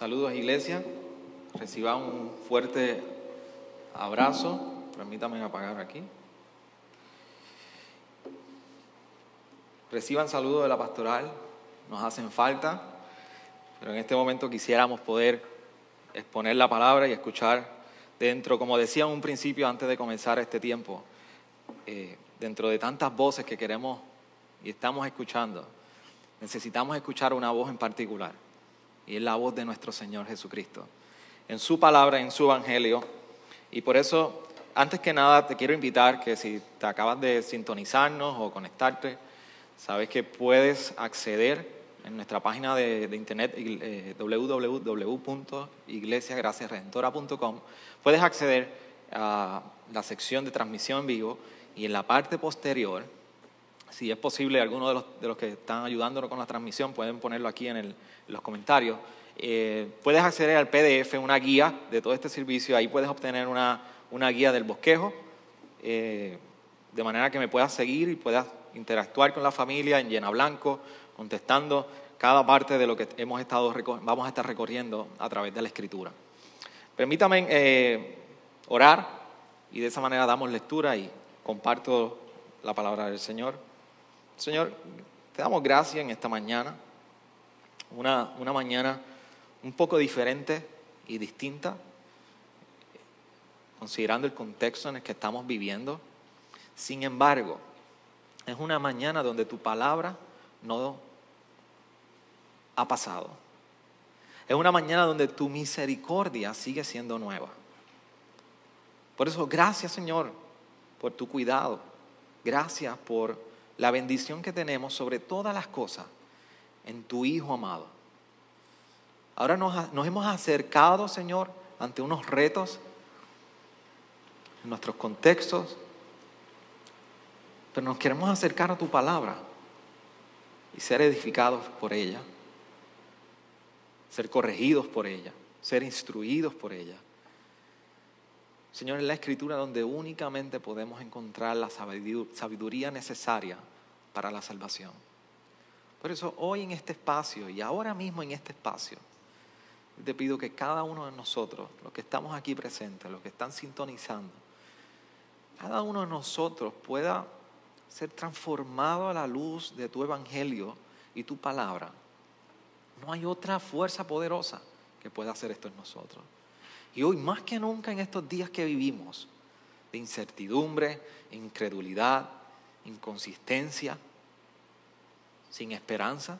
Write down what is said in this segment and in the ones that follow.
Saludos iglesia, reciban un fuerte abrazo, permítanme apagar aquí. Reciban saludos de la pastoral, nos hacen falta, pero en este momento quisiéramos poder exponer la palabra y escuchar dentro, como decía en un principio antes de comenzar este tiempo, eh, dentro de tantas voces que queremos y estamos escuchando, necesitamos escuchar una voz en particular y es la voz de nuestro Señor Jesucristo. En su palabra, en su evangelio. Y por eso, antes que nada, te quiero invitar que si te acabas de sintonizarnos o conectarte, sabes que puedes acceder en nuestra página de, internet eh, www.iglesiagraciasredentora.com. Puedes acceder a la sección de transmisión en vivo y en la parte posterior, si es posible, algunos de los, de los que están ayudándonos con la transmisión pueden ponerlo aquí en el, los comentarios. Eh, puedes acceder al PDF, una guía de todo este servicio, ahí puedes obtener una, una guía del bosquejo, eh, de manera que me puedas seguir y puedas interactuar con la familia en llena blanco, contestando cada parte de lo que hemos estado, vamos a estar recorriendo a través de la escritura. Permítame eh, orar y de esa manera damos lectura y comparto la palabra del Señor. Señor, te damos gracias en esta mañana una, una mañana un poco diferente y distinta, considerando el contexto en el que estamos viviendo. Sin embargo, es una mañana donde tu palabra no ha pasado. Es una mañana donde tu misericordia sigue siendo nueva. Por eso, gracias Señor por tu cuidado. Gracias por la bendición que tenemos sobre todas las cosas en tu Hijo amado. Ahora nos, hemos acercado, Señor, ante unos retos en nuestros contextos, pero nos queremos acercar a tu palabra y ser edificados por ella, ser corregidos por ella, ser instruidos por ella. Señor, es la escritura donde únicamente podemos encontrar la sabiduría necesaria para la salvación. Por eso hoy en este espacio y ahora mismo en este espacio, te pido que cada uno de nosotros, los que estamos aquí presentes, los que están sintonizando, cada uno de nosotros pueda ser transformado a la luz de tu evangelio y tu palabra. No hay otra fuerza poderosa que pueda hacer esto en nosotros. Y hoy más que nunca en estos días que vivimos, de incertidumbre, incredulidad, inconsistencia, sin esperanza.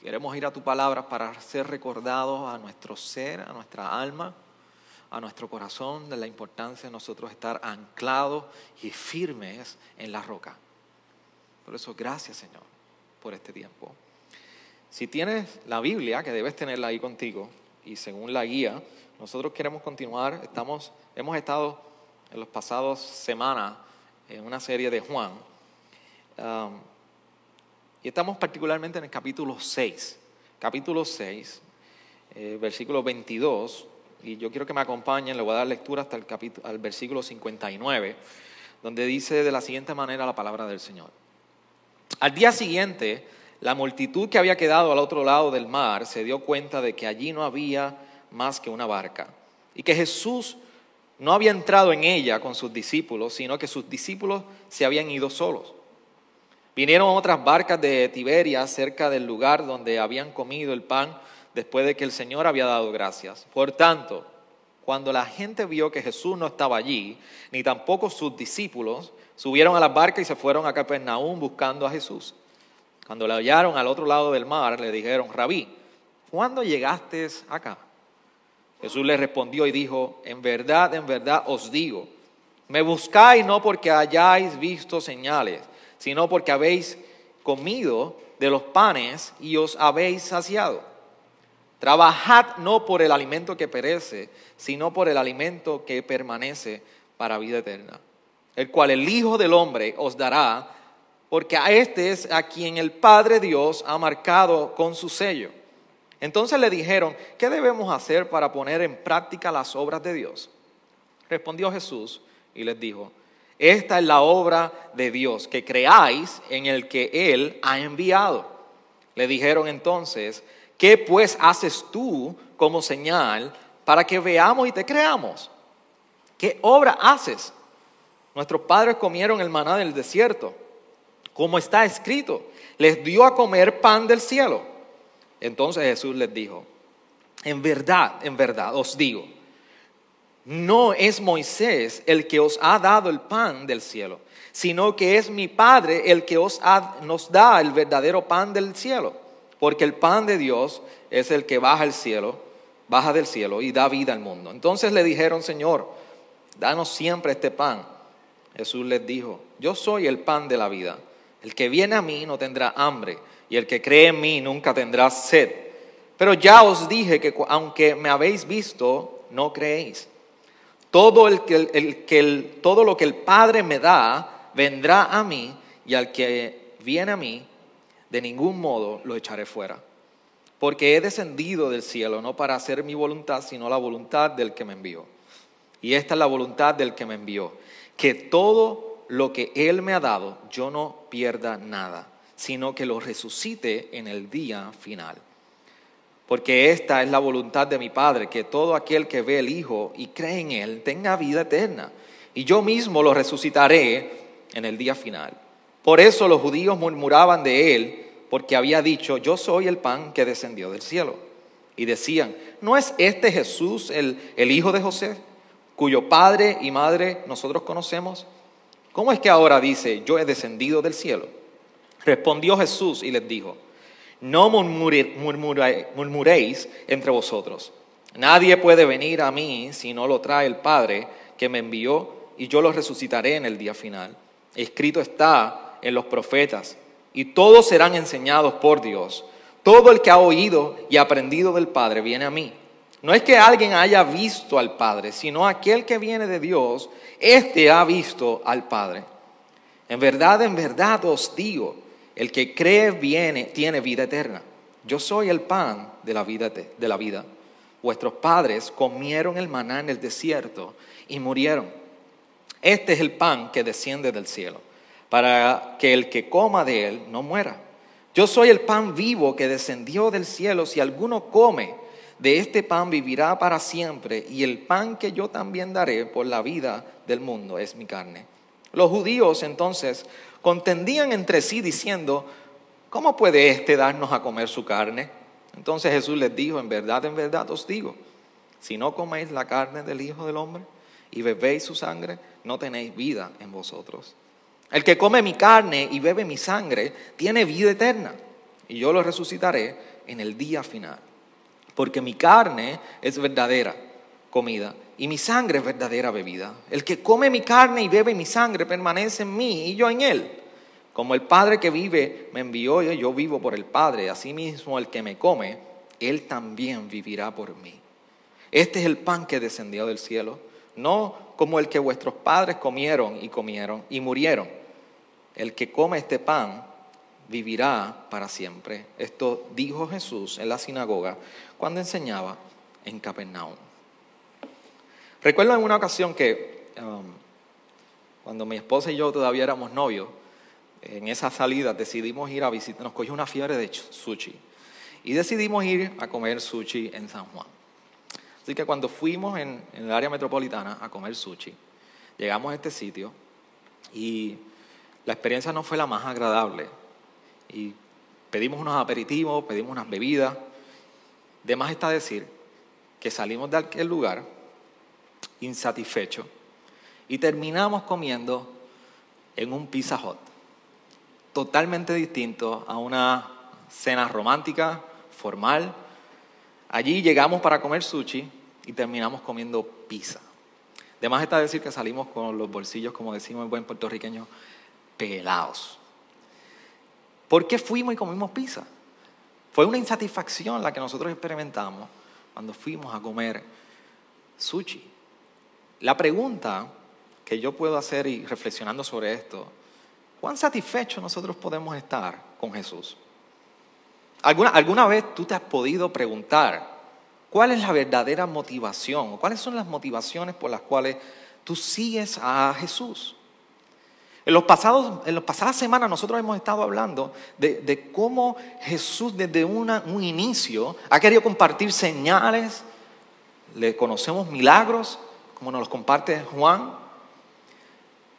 Queremos ir a tu palabra para ser recordados a nuestro ser, a nuestra alma, a nuestro corazón de la importancia de nosotros estar anclados y firmes en la roca. Por eso, gracias Señor por este tiempo. Si tienes la Biblia, que debes tenerla ahí contigo, y según la guía, nosotros queremos continuar, estamos, hemos estado en los pasados semanas en una serie de Juan. Um, y estamos particularmente en el capítulo 6. Capítulo 6, eh, versículo 22. Y yo quiero que me acompañen, le voy a dar lectura hasta el capítulo, al versículo 59, donde dice de la siguiente manera la palabra del Señor. Al día siguiente, la multitud que había quedado al otro lado del mar se dio cuenta de que allí no había más que una barca y que Jesús no había entrado en ella con sus discípulos, sino que sus discípulos se habían ido solos. Vinieron otras barcas de Tiberia cerca del lugar donde habían comido el pan después de que el Señor había dado gracias. Por tanto, cuando la gente vio que Jesús no estaba allí, ni tampoco sus discípulos, subieron a las barcas y se fueron a Capernaum buscando a Jesús. Cuando le hallaron al otro lado del mar, le dijeron, Rabí, ¿cuándo llegaste acá? Jesús les respondió y dijo, en verdad, en verdad os digo, me buscáis no porque hayáis visto señales sino porque habéis comido de los panes y os habéis saciado. Trabajad no por el alimento que perece, sino por el alimento que permanece para vida eterna, el cual el Hijo del Hombre os dará, porque a este es a quien el Padre Dios ha marcado con su sello. Entonces le dijeron, ¿qué debemos hacer para poner en práctica las obras de Dios? Respondió Jesús y les dijo, esta es la obra de Dios, que creáis en el que Él ha enviado. Le dijeron entonces, ¿qué pues haces tú como señal para que veamos y te creamos? ¿Qué obra haces? Nuestros padres comieron el maná del desierto, como está escrito, les dio a comer pan del cielo. Entonces Jesús les dijo, en verdad, en verdad os digo, no es Moisés el que os ha dado el pan del cielo, sino que es mi Padre el que os nos da el verdadero pan del cielo, porque el pan de Dios es el que baja el cielo, baja del cielo y da vida al mundo. Entonces le dijeron, Señor, danos siempre este pan. Jesús les dijo, yo soy el pan de la vida. El que viene a mí no tendrá hambre, y el que cree en mí nunca tendrá sed. Pero ya os dije que aunque me habéis visto, no creéis. Todo, el que, todo lo que el Padre me da vendrá a mí y al que viene a mí, de ningún modo lo echaré fuera. Porque he descendido del cielo no para hacer mi voluntad, sino la voluntad del que me envió. Y esta es la voluntad del que me envió, que todo lo que Él me ha dado, yo no pierda nada, sino que lo resucite en el día final porque esta es la voluntad de mi Padre, que todo aquel que ve el Hijo y cree en Él tenga vida eterna. Y yo mismo lo resucitaré en el día final. Por eso los judíos murmuraban de Él, porque había dicho, yo soy el pan que descendió del cielo. Y decían, ¿no es este Jesús el, el Hijo de José, cuyo padre y madre nosotros conocemos? ¿Cómo es que ahora dice, yo he descendido del cielo? Respondió Jesús y les dijo, no murmuréis entre vosotros. Nadie puede venir a mí si no lo trae el Padre que me envió y yo lo resucitaré en el día final. Escrito está en los profetas y todos serán enseñados por Dios. Todo el que ha oído y aprendido del Padre viene a mí. No es que alguien haya visto al Padre, sino aquel que viene de Dios, éste ha visto al Padre. En verdad, en verdad os digo, el que cree viene, tiene vida eterna. Yo soy el pan de la vida. De la vida. Vuestros padres comieron el maná en el desierto y murieron. Este es el pan que desciende del cielo, para que el que coma de él no muera. Yo soy el pan vivo que descendió del cielo. Si alguno come de este pan, vivirá para siempre. Y el pan que yo también daré por la vida del mundo es mi carne. Los judíos entonces contendían entre sí diciendo, ¿cómo puede éste darnos a comer su carne? Entonces Jesús les dijo, en verdad, en verdad os digo, si no coméis la carne del Hijo del Hombre y bebéis su sangre, no tenéis vida en vosotros. El que come mi carne y bebe mi sangre tiene vida eterna, y yo lo resucitaré en el día final. Porque mi carne es verdadera comida y mi sangre es verdadera bebida. El que come mi carne y bebe mi sangre permanece en mí y yo en él. Como el Padre que vive me envió y yo vivo por el Padre, asimismo el que me come, él también vivirá por mí. Este es el pan que descendió del cielo, no como el que vuestros padres comieron y comieron y murieron. El que come este pan vivirá para siempre. Esto dijo Jesús en la sinagoga cuando enseñaba en Capernaum. Recuerdo en una ocasión que um, cuando mi esposa y yo todavía éramos novios, en esa salida decidimos ir a visitar, nos cogió una fiebre de sushi y decidimos ir a comer sushi en San Juan. Así que cuando fuimos en, en el área metropolitana a comer sushi, llegamos a este sitio y la experiencia no fue la más agradable. Y pedimos unos aperitivos, pedimos unas bebidas. De más está decir que salimos de aquel lugar insatisfecho y terminamos comiendo en un Pizza Hut, totalmente distinto a una cena romántica, formal. Allí llegamos para comer sushi y terminamos comiendo pizza. Además está decir que salimos con los bolsillos, como decimos en buen puertorriqueño, pelados. ¿Por qué fuimos y comimos pizza? Fue una insatisfacción la que nosotros experimentamos cuando fuimos a comer sushi. La pregunta que yo puedo hacer y reflexionando sobre esto, ¿cuán satisfechos nosotros podemos estar con Jesús? ¿Alguna, ¿Alguna vez tú te has podido preguntar cuál es la verdadera motivación o cuáles son las motivaciones por las cuales tú sigues a Jesús? En, los pasados, en las pasadas semanas nosotros hemos estado hablando de, cómo Jesús desde un inicio ha querido compartir señales, le conocemos milagros, como nos los comparte Juan,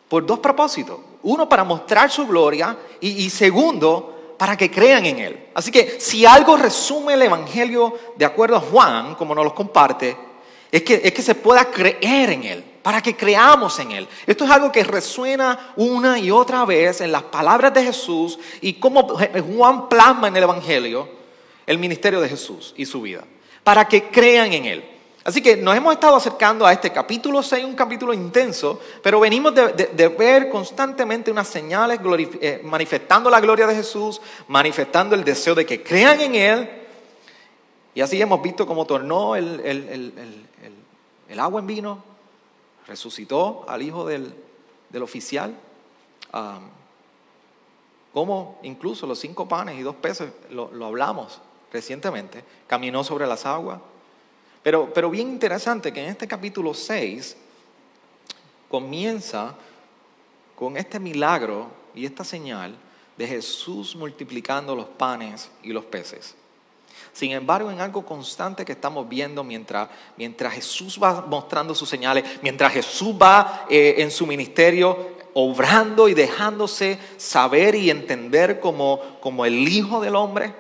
por dos propósitos. Uno, para mostrar su gloria y, segundo, para que crean en Él. Así que si algo resume el Evangelio de acuerdo a Juan, como nos lo comparte, es que, es que se pueda creer en Él para que creamos en Él. Esto es algo que resuena una y otra vez en las palabras de Jesús y cómo Juan plasma en el Evangelio el ministerio de Jesús y su vida, para que crean en Él. Así que nos hemos estado acercando a este capítulo 6, un capítulo intenso, pero venimos de, ver constantemente unas señales eh, manifestando la gloria de Jesús, manifestando el deseo de que crean en Él. Y así hemos visto cómo tornó el, el agua en vino, resucitó al hijo del, oficial, como incluso los cinco panes y dos peces, lo, hablamos recientemente, caminó sobre las aguas. Pero, pero bien interesante que en este capítulo 6 comienza con este milagro y esta señal de Jesús multiplicando los panes y los peces. Sin embargo, en algo constante que estamos viendo mientras, mientras Jesús va mostrando sus señales, mientras Jesús va eh, en su ministerio obrando y dejándose saber y entender como, como el Hijo del Hombre,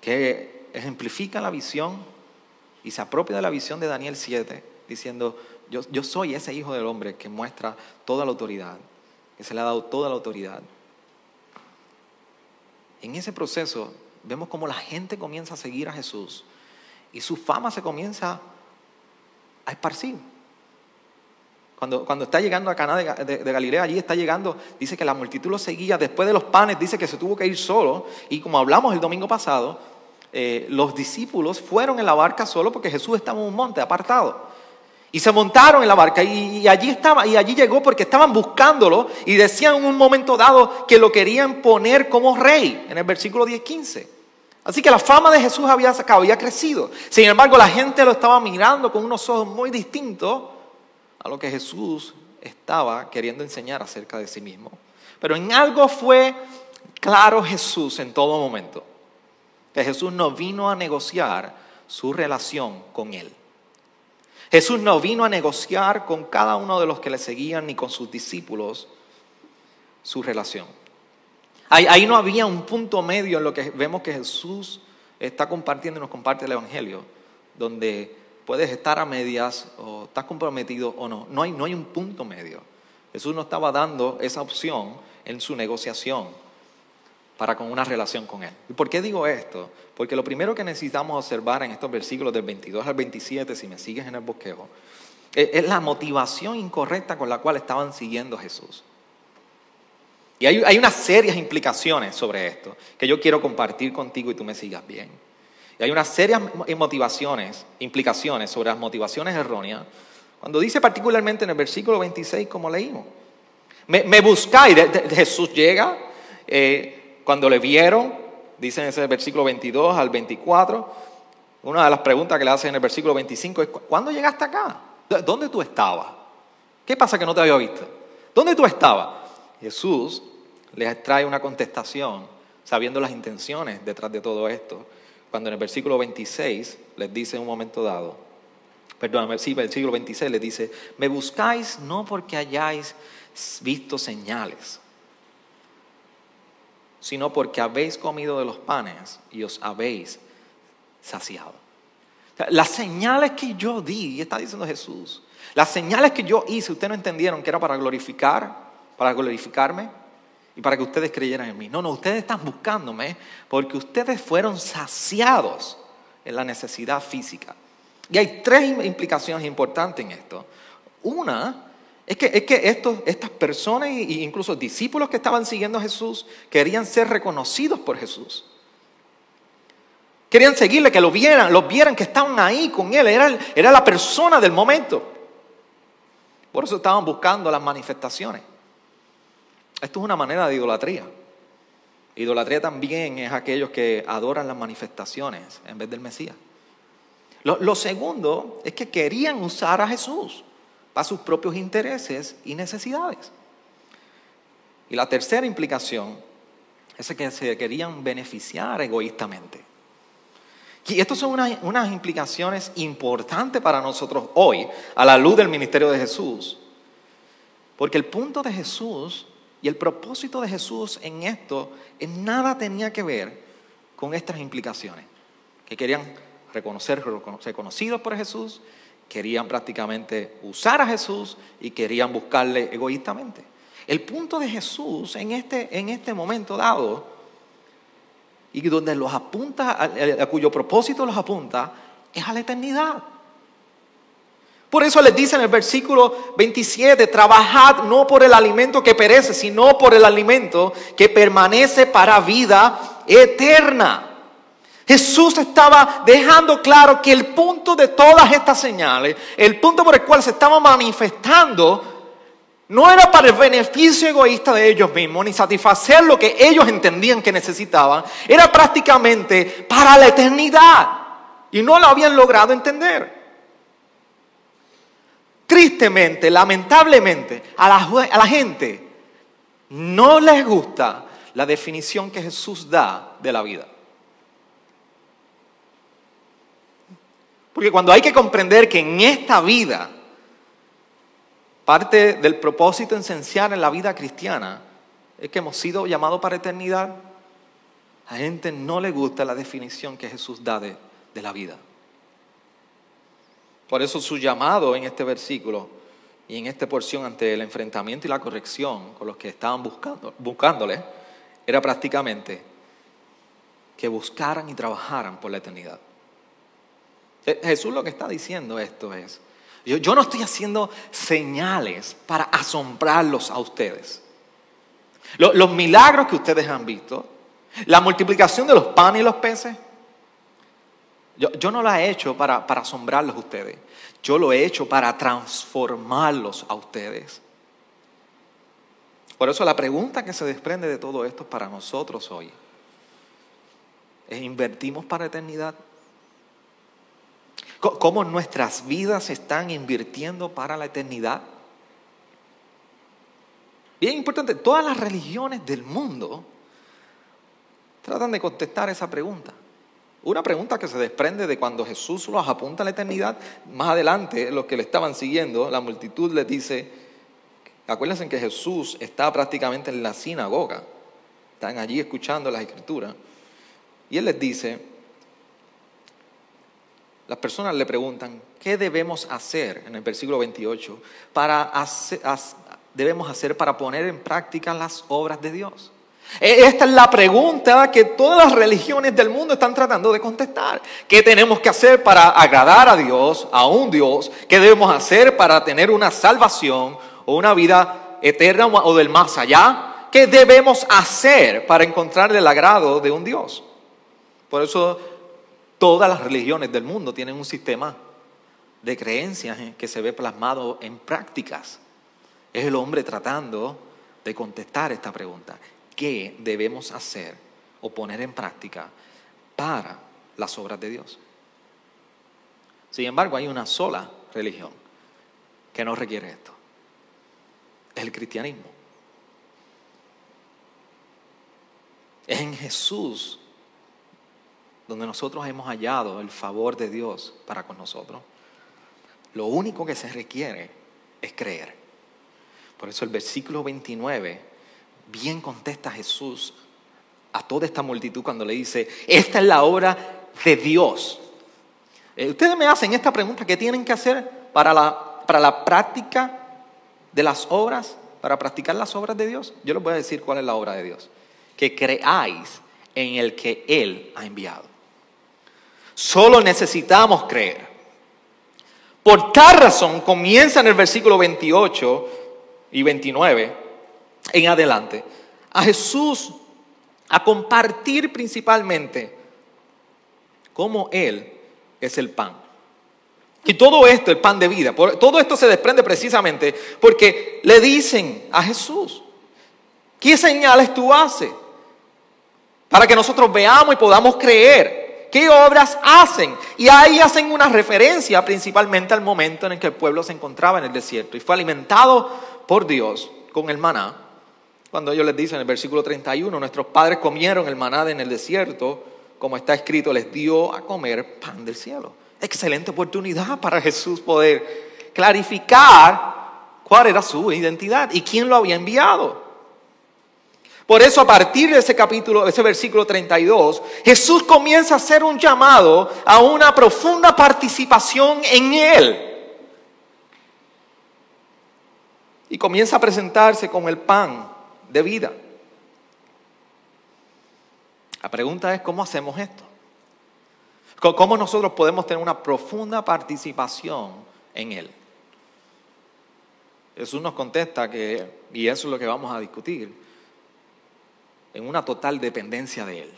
que ejemplifica la visión y se apropia de la visión de Daniel 7, diciendo, yo, yo soy ese Hijo del Hombre que muestra toda la autoridad, que se le ha dado toda la autoridad. En ese proceso vemos cómo la gente comienza a seguir a Jesús y su fama se comienza a esparcir. Cuando, cuando está llegando a Caná de, Galilea, allí está llegando, dice que la multitud lo seguía. Después de los panes, dice que se tuvo que ir solo. Y como hablamos el domingo pasado, eh, los discípulos fueron en la barca solo porque Jesús estaba en un monte apartado. Y se montaron en la barca y, allí estaba, y allí llegó porque estaban buscándolo y decían en un momento dado que lo querían poner como rey, en el versículo 10-15. Así que la fama de Jesús había, había crecido. Sin embargo, la gente lo estaba mirando con unos ojos muy distintos a lo que Jesús estaba queriendo enseñar acerca de sí mismo. Pero en algo fue claro Jesús en todo momento, Jesús no vino a negociar su relación con él. Jesús no vino a negociar con cada uno de los que le seguían ni con sus discípulos su relación. Ahí, no había un punto medio en lo que vemos que Jesús está compartiendo y nos comparte el Evangelio, donde puedes estar a medias o estás comprometido o no. No hay, no hay un punto medio. Jesús no estaba dando esa opción en su negociación para con una relación con Él. ¿Y por qué digo esto? Porque lo primero que necesitamos observar en estos versículos del 22 al 27, si me sigues en el bosquejo, es la motivación incorrecta con la cual estaban siguiendo a Jesús. Y hay, hay, unas serias implicaciones sobre esto que yo quiero compartir contigo y tú me sigas bien. Y hay unas serias motivaciones, implicaciones sobre las motivaciones erróneas, cuando dice particularmente en el versículo 26, como leímos, me, buscáis, Jesús llega, eh, cuando le vieron, dice en ese versículo 22 al 24, una de las preguntas que le hacen en el versículo 25 es, ¿cuándo llegaste acá? ¿Dónde tú estabas? ¿Qué pasa que no te había visto? ¿Dónde tú estabas? Jesús les trae una contestación sabiendo las intenciones detrás de todo esto, cuando en el versículo 26 les dice en un momento dado, perdón, sí, el versículo 26 les dice, me buscáis no porque hayáis visto señales, sino porque habéis comido de los panes y os habéis saciado. Las señales que yo di, y está diciendo Jesús, las señales que yo hice, ustedes no entendieron que era para glorificar, para glorificarme y para que ustedes creyeran en mí. No, no, ustedes están buscándome porque ustedes fueron saciados en la necesidad física. Y hay tres implicaciones importantes en esto. Una es que, es que estos, estas personas e incluso discípulos que estaban siguiendo a Jesús querían ser reconocidos por Jesús. Querían seguirle, que lo vieran, lo vieran que estaban ahí con él. Era, era la persona del momento. Por eso estaban buscando las manifestaciones. Esto es una manera de idolatría. Idolatría también es aquellos que adoran las manifestaciones en vez del Mesías. lo segundo es que querían usar a Jesús para sus propios intereses y necesidades. Y la tercera implicación es que se querían beneficiar egoístamente. Y estas son unas, unas implicaciones importantes para nosotros hoy, a la luz del ministerio de Jesús. Porque el punto de Jesús y el propósito de Jesús en esto en nada tenía que ver con estas implicaciones. Que querían reconocer, ser conocidos por Jesús, querían prácticamente usar a Jesús y querían buscarle egoístamente. El punto de Jesús en este, en este momento dado, y donde los apunta, a, cuyo propósito los apunta, es a la eternidad. Por eso les dice en el versículo 27, trabajad no por el alimento que perece, sino por el alimento que permanece para vida eterna. Jesús estaba dejando claro que el punto de todas estas señales, el punto por el cual se estaba manifestando, no era para el beneficio egoísta de ellos mismos, ni satisfacer lo que ellos entendían que necesitaban, era prácticamente para la eternidad. Y no lo habían logrado entender. Tristemente, lamentablemente, a la, a la gente no les gusta la definición que Jesús da de la vida. Porque cuando hay que comprender que en esta vida, parte del propósito esencial en la vida cristiana es que hemos sido llamados para eternidad, a gente no le gusta la definición que Jesús da de, de la vida. Por eso su llamado en este versículo y en esta porción ante el enfrentamiento y la corrección con los que estaban buscando, buscándole era prácticamente que buscaran y trabajaran por la eternidad. Jesús lo que está diciendo esto es, yo, yo no estoy haciendo señales para asombrarlos a ustedes. Los, milagros que ustedes han visto, la multiplicación de los panes y los peces, yo, no lo he hecho para, para asombrarlos a ustedes. Yo lo he hecho para transformarlos a ustedes. Por eso la pregunta que se desprende de todo esto para nosotros hoy es, ¿invertimos para eternidad? ¿Cómo nuestras vidas están invirtiendo para la eternidad? Bien importante, todas las religiones del mundo tratan de contestar esa pregunta. Una pregunta que se desprende de cuando Jesús los apunta a la eternidad. Más adelante, los que le estaban siguiendo, la multitud les dice, acuérdense que Jesús está prácticamente en la sinagoga, están allí escuchando las escrituras, y él les dice, las personas le preguntan, ¿qué debemos hacer en el versículo 28 para hacer, debemos hacer para poner en práctica las obras de Dios? E, esta es la pregunta que todas las religiones del mundo están tratando de contestar. ¿Qué tenemos que hacer para agradar a Dios, a un Dios? ¿Qué debemos hacer para tener una salvación o una vida eterna o del más allá? ¿Qué debemos hacer para encontrar el agrado de un Dios? Por eso todas las religiones del mundo tienen un sistema de creencias que se ve plasmado en prácticas. Es el hombre tratando de contestar esta pregunta qué debemos hacer o poner en práctica para las obras de Dios. Sin embargo, hay una sola religión que no requiere esto. Es el cristianismo. Es en Jesús donde nosotros hemos hallado el favor de Dios para con nosotros. Lo único que se requiere es creer. Por eso el versículo 29 bien contesta Jesús a toda esta multitud cuando le dice, esta es la obra de Dios. Eh, ustedes me hacen esta pregunta, ¿qué tienen que hacer para la, para la práctica de las obras, para practicar las obras de Dios? Yo les voy a decir cuál es la obra de Dios. Que creáis en el que Él ha enviado. Solo necesitamos creer. Por tal razón, comienza en el versículo 28 y 29 en adelante a Jesús a compartir principalmente cómo Él es el pan. Y todo esto, el pan de vida, todo esto se desprende precisamente porque le dicen a Jesús, ¿qué señales tú haces? Para que nosotros veamos y podamos creer ¿Qué obras hacen? Y ahí hacen una referencia principalmente al momento en el que el pueblo se encontraba en el desierto y fue alimentado por Dios con el maná. Cuando ellos les dicen en el versículo 31, nuestros padres comieron el maná en el desierto, como está escrito, les dio a comer pan del cielo. Excelente oportunidad para Jesús poder clarificar cuál era su identidad y quién lo había enviado. Por eso a partir de ese capítulo, ese versículo 32, Jesús comienza a hacer un llamado a una profunda participación en Él. Y comienza a presentarse con el pan de vida. La pregunta es, ¿cómo hacemos esto? ¿Cómo nosotros podemos tener una profunda participación en Él? Jesús nos contesta que, y eso es lo que vamos a discutir, en una total dependencia de Él.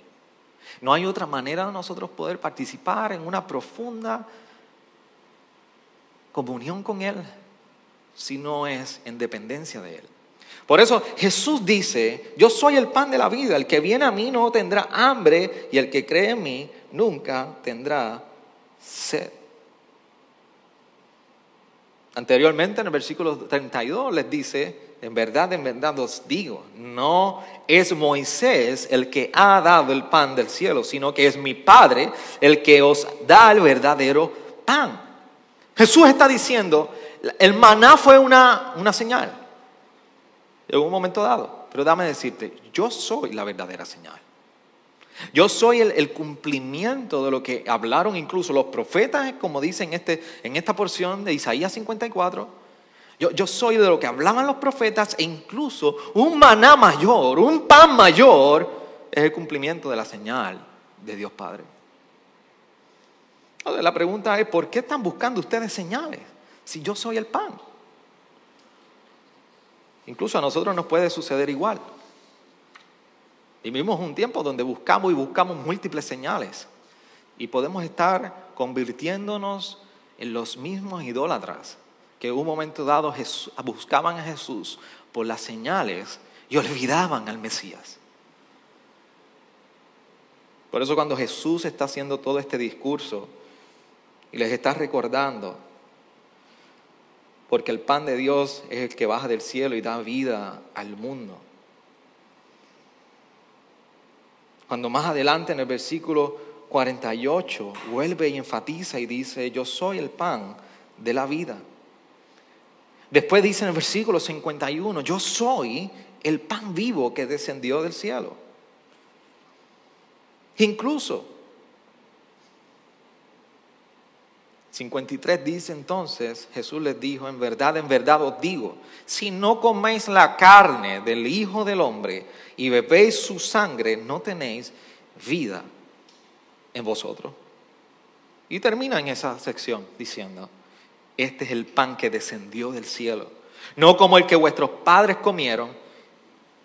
No hay otra manera de nosotros poder participar en una profunda comunión con Él si no es en dependencia de Él. Por eso Jesús dice, yo soy el pan de la vida, el que viene a mí no tendrá hambre y el que cree en mí nunca tendrá sed. Anteriormente en el versículo 32 les dice, en verdad, en verdad os digo, no es Moisés el que ha dado el pan del cielo, sino que es mi Padre el que os da el verdadero pan. Jesús está diciendo, el maná fue una, una señal en un momento dado, pero dame decirte, yo soy la verdadera señal. Yo soy el, cumplimiento de lo que hablaron incluso los profetas, como dicen este, en esta porción de Isaías 54 yo, soy de lo que hablaban los profetas e incluso un maná mayor, un pan mayor, es el cumplimiento de la señal de Dios Padre. La pregunta es, ¿por qué están buscando ustedes señales si yo soy el pan? Incluso a nosotros nos puede suceder igual. Vivimos un tiempo donde buscamos y buscamos múltiples señales y podemos estar convirtiéndonos en los mismos idólatras que en un momento dado buscaban a Jesús por las señales y olvidaban al Mesías. Por eso cuando Jesús está haciendo todo este discurso y les está recordando, porque el pan de Dios es el que baja del cielo y da vida al mundo. Cuando más adelante en el versículo 48 vuelve y enfatiza y dice, yo soy el pan de la vida. Después dice en el versículo 51, yo soy el pan vivo que descendió del cielo. Incluso 53 dice entonces, Jesús les dijo, en verdad, en verdad os digo, si no coméis la carne del Hijo del Hombre y bebéis su sangre, no tenéis vida en vosotros. Y termina en esa sección diciendo, este es el pan que descendió del cielo. No como el que vuestros padres comieron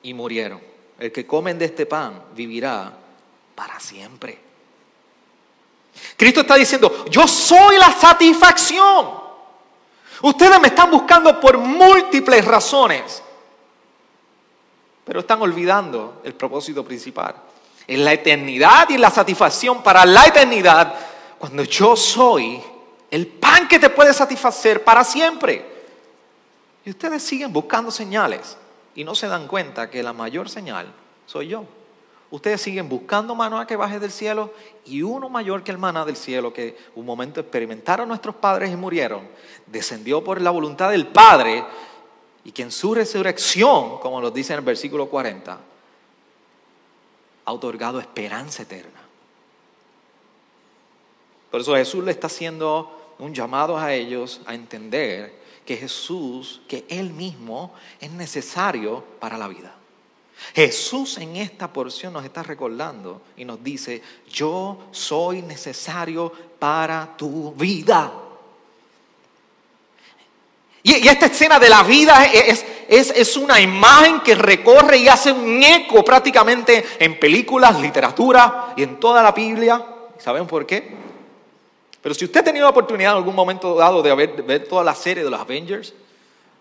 y murieron. El que comen de este pan vivirá para siempre. Cristo está diciendo, yo soy la satisfacción. Ustedes me están buscando por múltiples razones, pero están olvidando el propósito principal. En la eternidad y la satisfacción para la eternidad, cuando yo soy el pan que te puede satisfacer para siempre. Y ustedes siguen buscando señales y no se dan cuenta que la mayor señal soy yo. Ustedes siguen buscando maná que baje del cielo y uno mayor que el maná del cielo que un momento experimentaron nuestros padres y murieron, descendió por la voluntad del Padre y que en su resurrección, como nos dice en el versículo 40, ha otorgado esperanza eterna. Por eso Jesús le está haciendo un llamado a ellos a entender que Jesús, que Él mismo es necesario para la vida. Jesús en esta porción nos está recordando y nos dice, yo soy necesario para tu vida. Y, esta escena de la vida es, es, es, una imagen que recorre y hace un eco prácticamente en películas, literatura y en toda la Biblia. ¿Saben por qué? Pero si usted ha tenido la oportunidad en algún momento dado de ver, toda la serie de los Avengers,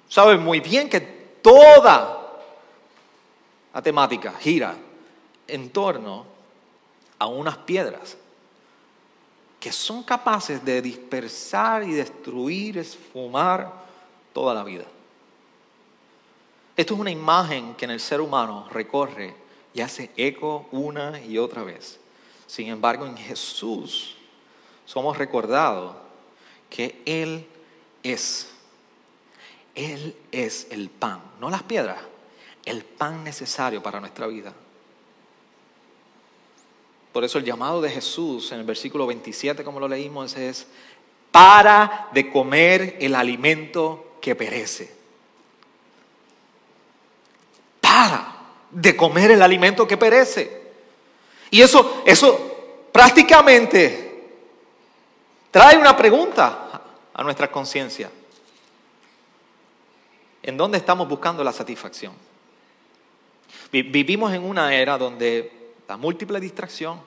sabe muy bien que toda la temática gira en torno a unas piedras. que son capaces de dispersar y destruir, esfumar toda la vida. Esto es una imagen que en el ser humano recorre y hace eco una y otra vez. Sin embargo, en Jesús somos recordados que Él es. Él es el pan, no las piedras, el pan necesario para nuestra vida. Por eso el llamado de Jesús en el versículo 27, como lo leímos, es para de comer el alimento que perece. Para de comer el alimento que perece. Y eso, eso prácticamente trae una pregunta a nuestra conciencia. ¿En dónde estamos buscando la satisfacción? Vivimos en una era donde la múltiple distracción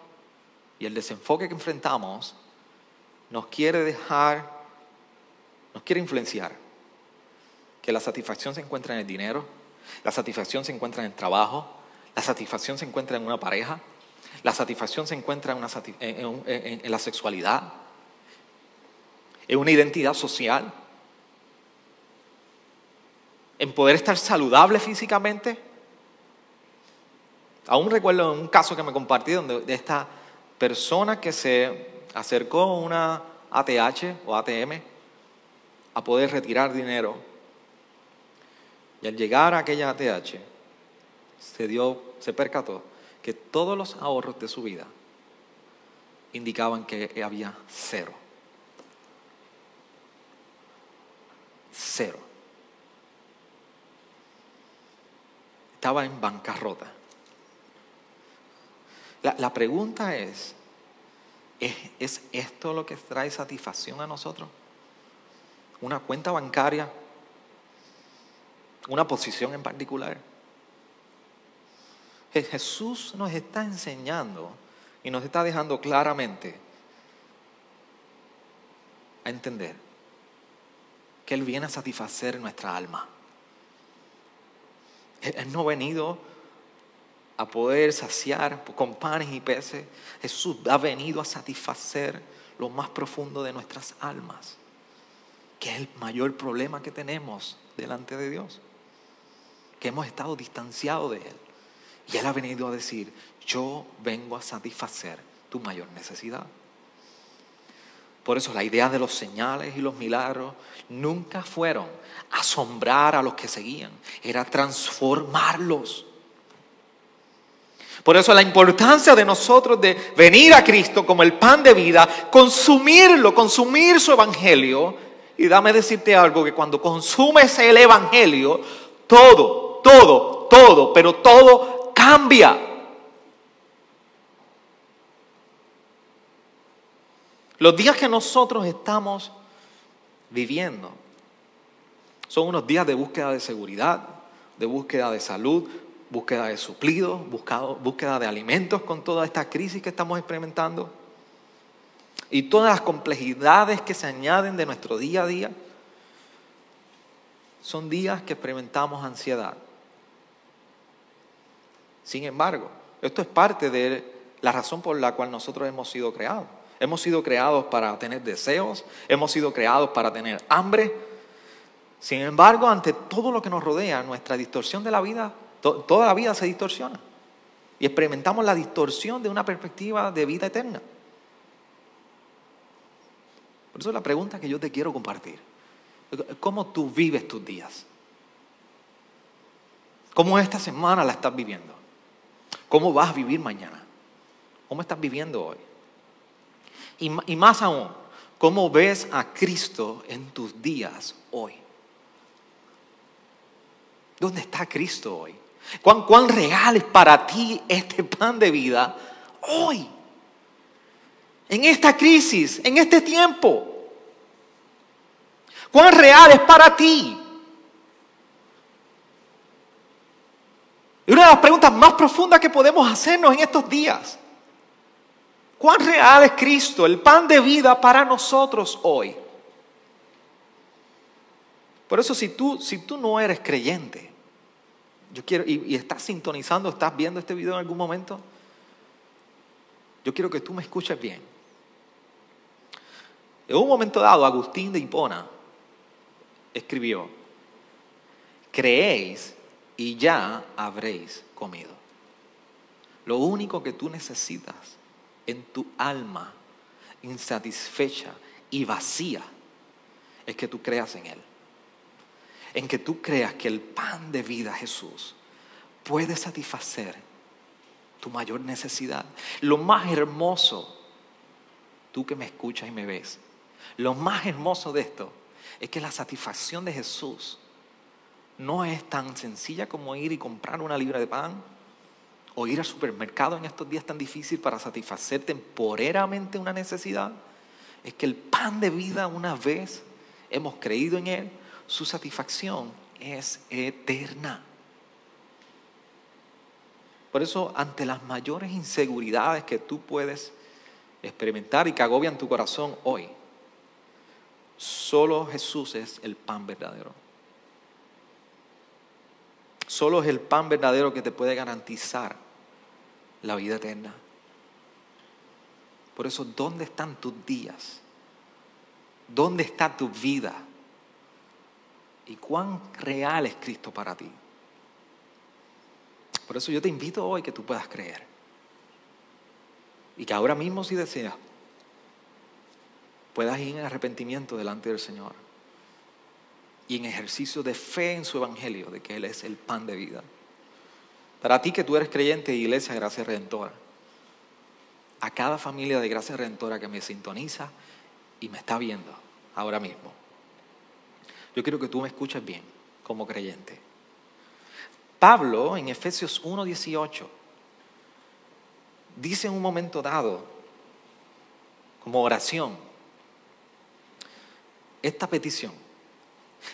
y el desenfoque que enfrentamos nos quiere dejar, nos quiere influenciar. Que la satisfacción se encuentra en el dinero, la satisfacción se encuentra en el trabajo, la satisfacción se encuentra en una pareja, la satisfacción se encuentra en, la sexualidad, en una identidad social, en poder estar saludable físicamente, Aún recuerdo un caso que me compartí donde de esta persona que se acercó a una ATH o ATM a poder retirar dinero. Y al llegar a aquella ATH, se dio, se percató que todos los ahorros de su vida indicaban que había cero. Cero. Estaba en bancarrota. La, pregunta es, ¿es, esto lo que trae satisfacción a nosotros? ¿Una cuenta bancaria? ¿Una posición en particular? Jesús nos está enseñando y nos está dejando claramente a entender que Él viene a satisfacer nuestra alma. Él no ha venido a poder saciar con panes y peces. Jesús ha venido a satisfacer lo más profundo de nuestras almas, que es el mayor problema que tenemos delante de Dios, que hemos estado distanciados de Él. Y Él ha venido a decir, yo vengo a satisfacer tu mayor necesidad. Por eso la idea de los señales y los milagros nunca fueron asombrar a los que seguían, era transformarlos por eso la importancia de nosotros de venir a Cristo como el pan de vida, consumirlo, consumir su evangelio. Y dame decirte algo, que cuando consumes el evangelio, todo, todo, todo, pero todo cambia. Los días que nosotros estamos viviendo son unos días de búsqueda de seguridad, de búsqueda de salud, búsqueda de suplidos, búsqueda de alimentos con toda esta crisis que estamos experimentando y todas las complejidades que se añaden de nuestro día a día, son días que experimentamos ansiedad. Sin embargo, esto es parte de la razón por la cual nosotros hemos sido creados. Hemos sido creados para tener deseos, hemos sido creados para tener hambre. Sin embargo, ante todo lo que nos rodea, nuestra distorsión de la vida toda la vida se distorsiona. Y experimentamos la distorsión de una perspectiva de vida eterna. Por eso la pregunta que yo te quiero compartir. ¿Cómo tú vives tus días? ¿Cómo esta semana la estás viviendo? ¿Cómo vas a vivir mañana? ¿Cómo estás viviendo hoy? Y, y más aún, ¿cómo ves a Cristo en tus días hoy? ¿Dónde está Cristo hoy? ¿Cuán, real es para ti este pan de vida hoy? En esta crisis, en este tiempo. ¿Cuán real es para ti? Y una de las preguntas más profundas que podemos hacernos en estos días. ¿Cuán real es Cristo, el pan de vida para nosotros hoy? Por eso si tú, si tú no eres creyente, yo quiero, y, estás sintonizando, estás viendo este video en algún momento, yo quiero que tú me escuches bien. En un momento dado, Agustín de Hipona escribió, creéis y ya habréis comido. Lo único que tú necesitas en tu alma insatisfecha y vacía es que tú creas en Él. En que tú creas que el pan de vida, Jesús, puede satisfacer tu mayor necesidad. Lo más hermoso, tú que me escuchas y me ves, lo más hermoso de esto es que la satisfacción de Jesús no es tan sencilla como ir y comprar una libra de pan o ir al supermercado en estos días tan difíciles para satisfacer temporeramente una necesidad. Es que el pan de vida una vez hemos creído en Él, su satisfacción es eterna. Por eso, ante las mayores inseguridades que tú puedes experimentar y que agobian tu corazón hoy, solo Jesús es el pan verdadero. Solo es el pan verdadero que te puede garantizar la vida eterna. Por eso, ¿dónde están tus días? ¿Dónde está tu vida? ¿Y cuán real es Cristo para ti? Por eso yo te invito hoy que tú puedas creer. Y que ahora mismo si deseas, puedas ir en arrepentimiento delante del Señor. Y en ejercicio de fe en su Evangelio, de que Él es el pan de vida. Para ti que tú eres creyente de Iglesia Gracia Redentora, a cada familia de Gracia Redentora que me sintoniza y me está viendo ahora mismo, yo quiero que tú me escuches bien como creyente. Pablo en Efesios 1:18 dice en un momento dado, como oración, esta petición,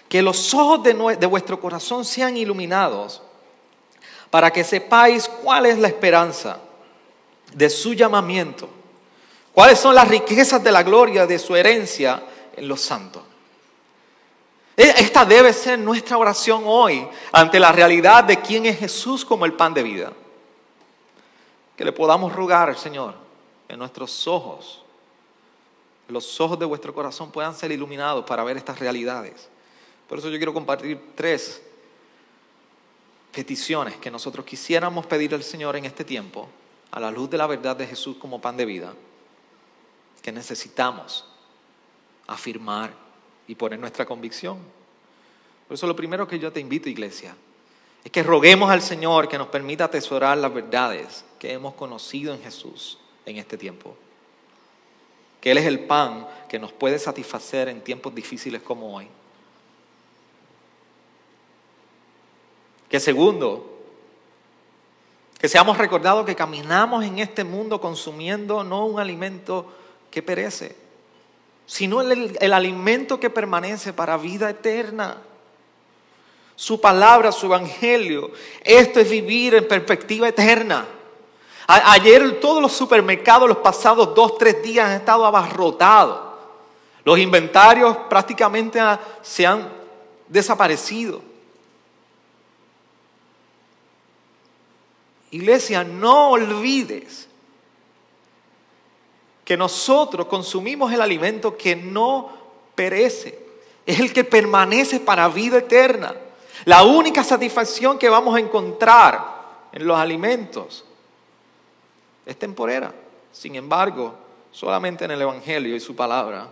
que los ojos de, de vuestro corazón sean iluminados para que sepáis cuál es la esperanza de su llamamiento, cuáles son las riquezas de la gloria de su herencia en los santos. E, esta debe ser nuestra oración hoy ante la realidad de quién es Jesús como el pan de vida. Que le podamos rogar al Señor en nuestros ojos, los ojos de vuestro corazón puedan ser iluminados para ver estas realidades. Por eso yo quiero compartir tres peticiones que nosotros quisiéramos pedir al Señor en este tiempo, a la luz de la verdad de Jesús como pan de vida, que necesitamos afirmar y poner nuestra convicción. Por eso lo primero que yo te invito, iglesia, es que roguemos al Señor que nos permita atesorar las verdades que hemos conocido en Jesús en este tiempo. Que Él es el pan que nos puede satisfacer en tiempos difíciles como hoy. Que segundo, que seamos recordados que caminamos en este mundo consumiendo no un alimento que perece, sino el, el alimento que permanece para vida eterna. Su palabra, su evangelio. Esto es vivir en perspectiva eterna. ayer todos los supermercados, los pasados dos, tres días han estado abarrotados. Los inventarios prácticamente se han desaparecido. Iglesia, no olvides que nosotros consumimos el alimento que no perece, es el que permanece para vida eterna. La única satisfacción que vamos a encontrar en los alimentos es temporera. Sin embargo, solamente en el Evangelio y su palabra,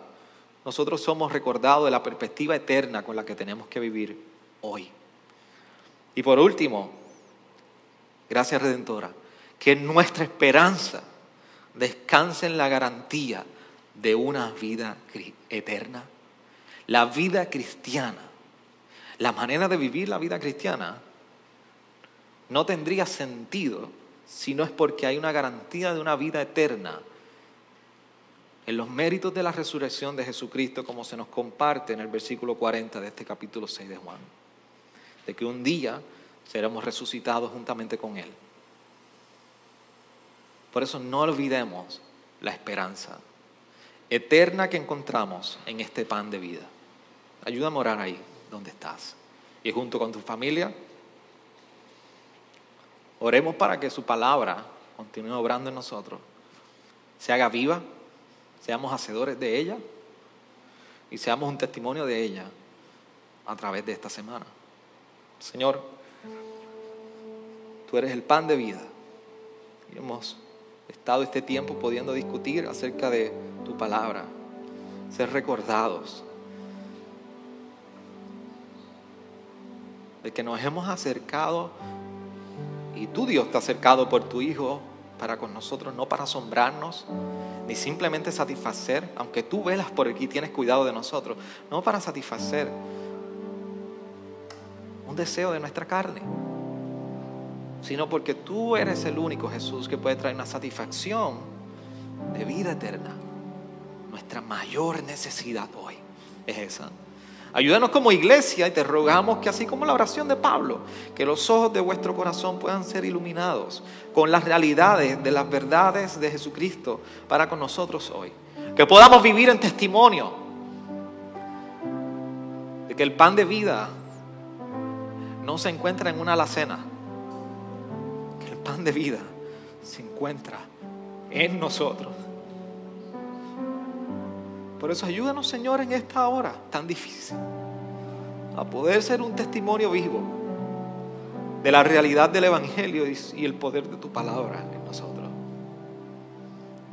nosotros somos recordados de la perspectiva eterna con la que tenemos que vivir hoy. Y por último, gracias Redentora, que nuestra esperanza descanse en la garantía de una vida eterna. La vida cristiana, la manera de vivir la vida cristiana, no tendría sentido si no es porque hay una garantía de una vida eterna en los méritos de la resurrección de Jesucristo, como se nos comparte en el versículo 40 de este capítulo 6 de Juan, de que un día seremos resucitados juntamente con Él. Por eso no olvidemos la esperanza eterna que encontramos en este pan de vida. Ayúdame a orar ahí donde estás. Y junto con tu familia, oremos para que su palabra continúe obrando en nosotros, se haga viva, seamos hacedores de ella y seamos un testimonio de ella a través de esta semana. Señor, tú eres el pan de vida. Hemos estado este tiempo pudiendo discutir acerca de tu palabra, ser recordados de que nos hemos acercado y tú Dios te ha acercado por tu Hijo para con nosotros, no para asombrarnos, ni simplemente satisfacer, aunque tú velas por aquí tienes cuidado de nosotros, no para satisfacer un deseo de nuestra carne, sino porque tú eres el único Jesús que puede traer una satisfacción de vida eterna. Nuestra mayor necesidad hoy es esa. Ayúdanos como iglesia y te rogamos que así como la oración de Pablo, que los ojos de vuestro corazón puedan ser iluminados con las realidades de las verdades de Jesucristo para con nosotros hoy. Que podamos vivir en testimonio de que el pan de vida no se encuentra en una alacena, pan de vida se encuentra en nosotros. Por eso ayúdanos, Señor, en esta hora tan difícil, a poder ser un testimonio vivo de la realidad del Evangelio y el poder de tu palabra en nosotros.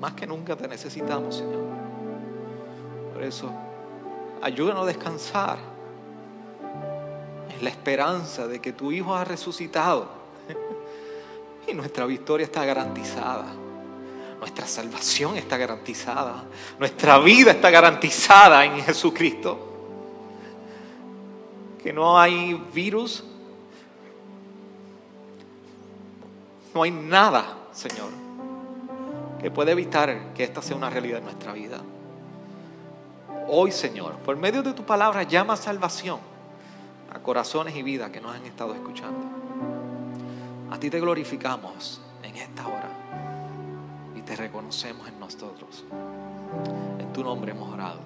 Más que nunca te necesitamos, Señor. Por eso, ayúdanos a descansar en la esperanza de que tu Hijo ha resucitado nuestra victoria está garantizada. Nuestra salvación está garantizada. Nuestra vida está garantizada en Jesucristo. Que no hay virus. No hay nada, Señor, que pueda evitar que esta sea una realidad en nuestra vida. Hoy, Señor, por medio de tu palabra, llama salvación a corazones y vidas que nos han estado escuchando. A ti te glorificamos en esta hora te reconocemos en nosotros. En tu nombre hemos orado.